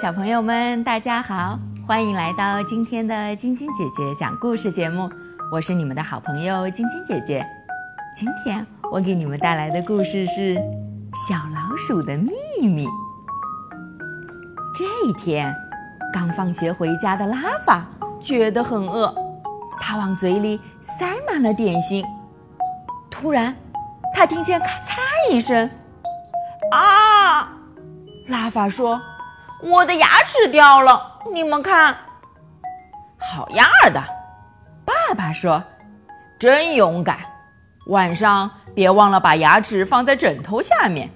小朋友们，大家好，欢迎来到今天的晶晶姐姐讲故事节目。我是你们的好朋友晶晶姐姐。今天我给你们带来的故事是《小老鼠的秘密》。这一天，刚放学回家的拉法觉得很饿，他往嘴里塞满了点心。突然，他听见咔嚓一声，啊！拉法说：“我的牙齿掉了，你们看。”好样的，爸爸说：“真勇敢。晚上别忘了把牙齿放在枕头下面，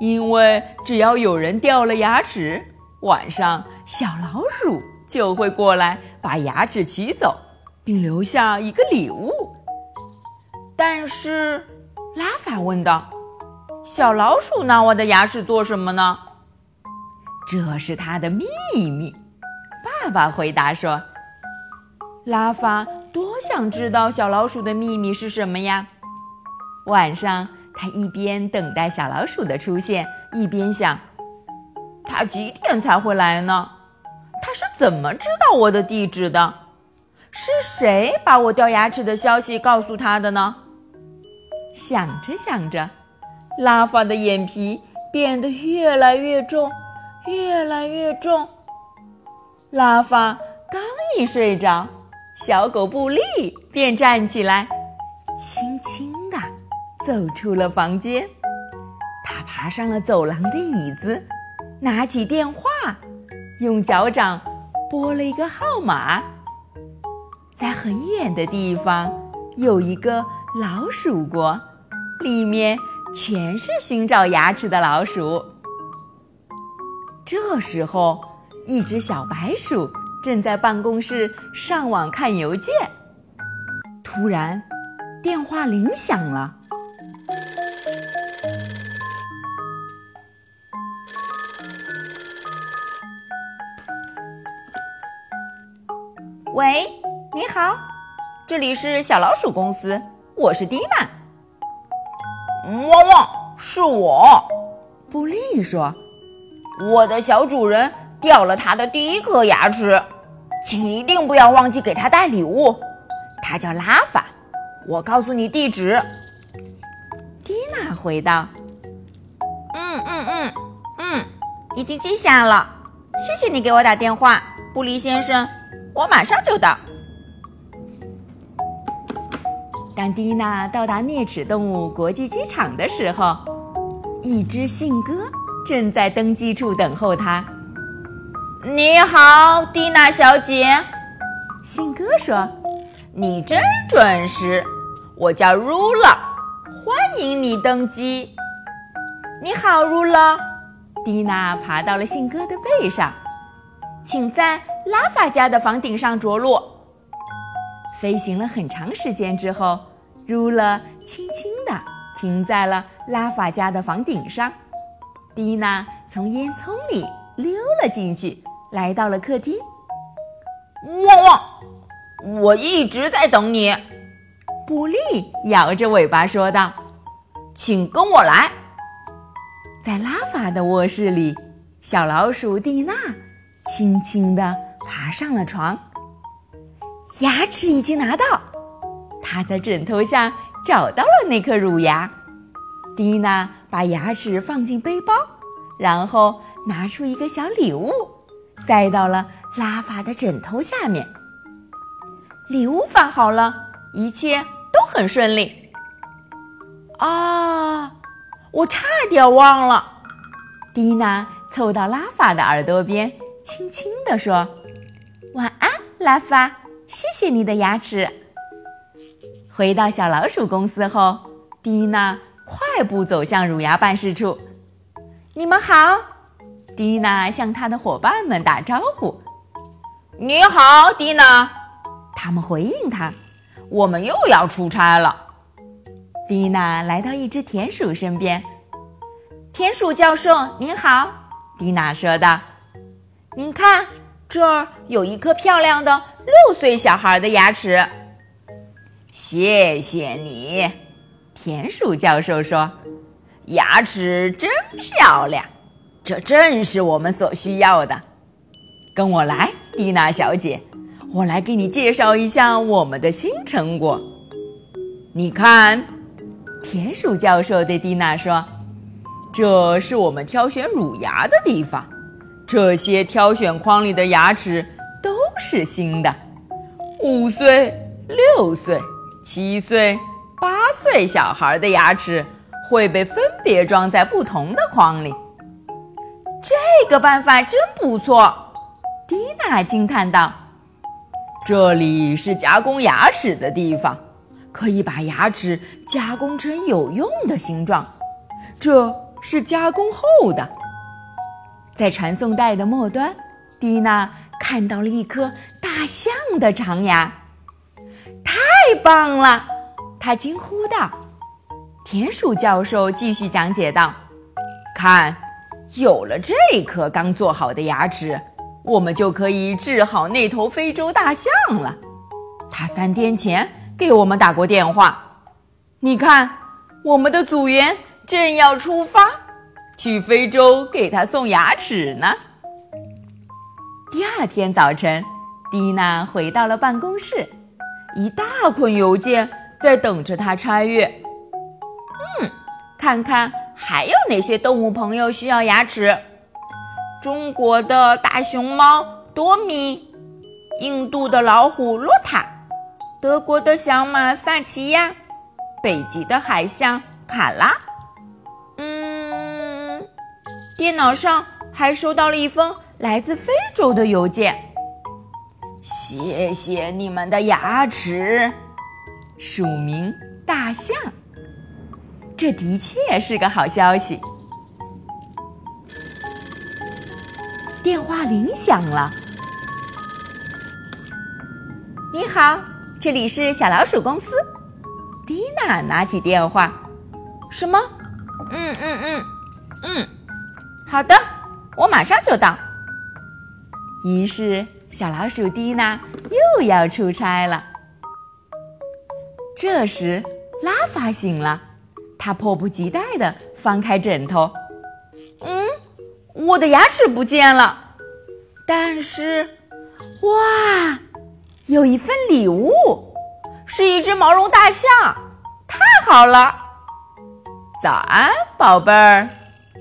因为只要有人掉了牙齿，晚上小老鼠就会过来把牙齿取走，并留下一个礼物。”但是，拉法问道：“小老鼠拿我的牙齿做什么呢？”这是他的秘密，爸爸回答说：“拉法多想知道小老鼠的秘密是什么呀！”晚上，他一边等待小老鼠的出现，一边想：“他几点才会来呢？他是怎么知道我的地址的？是谁把我掉牙齿的消息告诉他的呢？”想着想着，拉法的眼皮变得越来越重。越来越重。拉法刚一睡着，小狗布利便站起来，轻轻地走出了房间。他爬上了走廊的椅子，拿起电话，用脚掌拨了一个号码。在很远的地方有一个老鼠国，里面全是寻找牙齿的老鼠。这时候，一只小白鼠正在办公室上网看邮件。突然，电话铃响了。喂，你好，这里是小老鼠公司，我是蒂娜。汪汪，是我。布利说。我的小主人掉了他的第一颗牙齿，请一定不要忘记给他带礼物。他叫拉法，我告诉你地址。蒂娜回道：“嗯嗯嗯嗯，已经记下了。谢谢你给我打电话，布利先生，我马上就到。”当蒂娜到达啮齿动物国际机场的时候，一只信鸽。正在登机处等候他。你好，蒂娜小姐。信鸽说：“你真准时。我叫 Rula，欢迎你登机。”你好，Rula。蒂娜爬到了信鸽的背上，请在拉法家的房顶上着陆。飞行了很长时间之后，Rula 轻轻地停在了拉法家的房顶上。蒂娜从烟囱里溜了进去，来到了客厅。汪汪！我一直在等你。布利摇着尾巴说道：“请跟我来。”在拉法的卧室里，小老鼠蒂娜轻轻地爬上了床。牙齿已经拿到，她在枕头下找到了那颗乳牙。蒂娜把牙齿放进背包，然后拿出一个小礼物，塞到了拉法的枕头下面。礼物放好了，一切都很顺利。啊，我差点忘了！蒂娜凑到拉法的耳朵边，轻轻地说：“晚安，拉法，谢谢你的牙齿。”回到小老鼠公司后，蒂娜。快步走向乳牙办事处。你们好，蒂娜向她的伙伴们打招呼。你好，蒂娜。他们回应她。我们又要出差了。蒂娜来到一只田鼠身边。田鼠教授您好，蒂娜说道。您看，这儿有一颗漂亮的六岁小孩的牙齿。谢谢你。田鼠教授说：“牙齿真漂亮，这正是我们所需要的。跟我来，蒂娜小姐，我来给你介绍一下我们的新成果。你看，田鼠教授对蒂娜说：“这是我们挑选乳牙的地方。这些挑选框里的牙齿都是新的。五岁、六岁、七岁、八岁小孩的牙齿会被分别装在不同的框里。这个办法真不错。”蒂娜惊叹道：“这里是加工牙齿的地方。”可以把牙齿加工成有用的形状，这是加工后的。在传送带的末端，蒂娜看到了一颗大象的长牙，太棒了！他惊呼道。田鼠教授继续讲解道：“看，有了这颗刚做好的牙齿，我们就可以治好那头非洲大象了。他三天前。”给我们打过电话，你看，我们的组员正要出发，去非洲给他送牙齿呢。第二天早晨，蒂娜回到了办公室，一大捆邮件在等着她拆阅。嗯，看看还有哪些动物朋友需要牙齿？中国的大熊猫多米，印度的老虎洛塔。德国的小马萨奇亚，北极的海象卡拉。嗯，电脑上还收到了一封来自非洲的邮件。谢谢你们的牙齿，署名大象。这的确是个好消息。电话铃响了。你好。这里是小老鼠公司，蒂娜拿起电话。什么？嗯嗯嗯嗯，好的，我马上就到。于是，小老鼠蒂娜又要出差了。这时，拉法醒了，他迫不及待地翻开枕头。嗯，我的牙齿不见了，但是，哇！有一份礼物，是一只毛绒大象，太好了！早安，宝贝儿！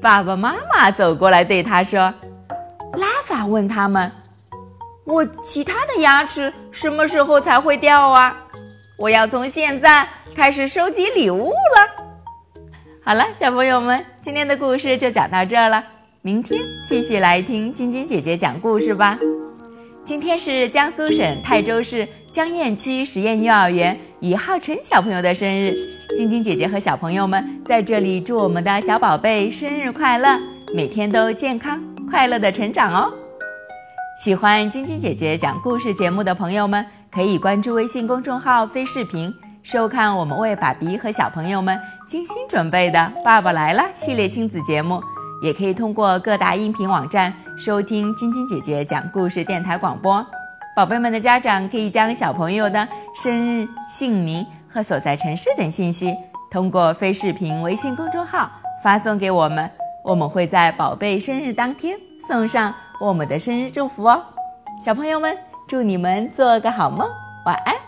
爸爸妈妈走过来对他说：“拉法问他们，我其他的牙齿什么时候才会掉啊？我要从现在开始收集礼物了。”好了，小朋友们，今天的故事就讲到这儿了，明天继续来听晶晶姐姐讲故事吧。今天是江苏省泰州市江堰区实验幼儿园于浩辰小朋友的生日，晶晶姐姐和小朋友们在这里祝我们的小宝贝生日快乐，每天都健康快乐的成长哦！喜欢晶晶姐姐讲故事节目的朋友们，可以关注微信公众号“飞视频”，收看我们为爸比和小朋友们精心准备的《爸爸来了》系列亲子节目。也可以通过各大音频网站收听晶晶姐姐讲故事电台广播。宝贝们的家长可以将小朋友的生日、姓名和所在城市等信息通过非视频微信公众号发送给我们，我们会在宝贝生日当天送上我们的生日祝福哦。小朋友们，祝你们做个好梦，晚安。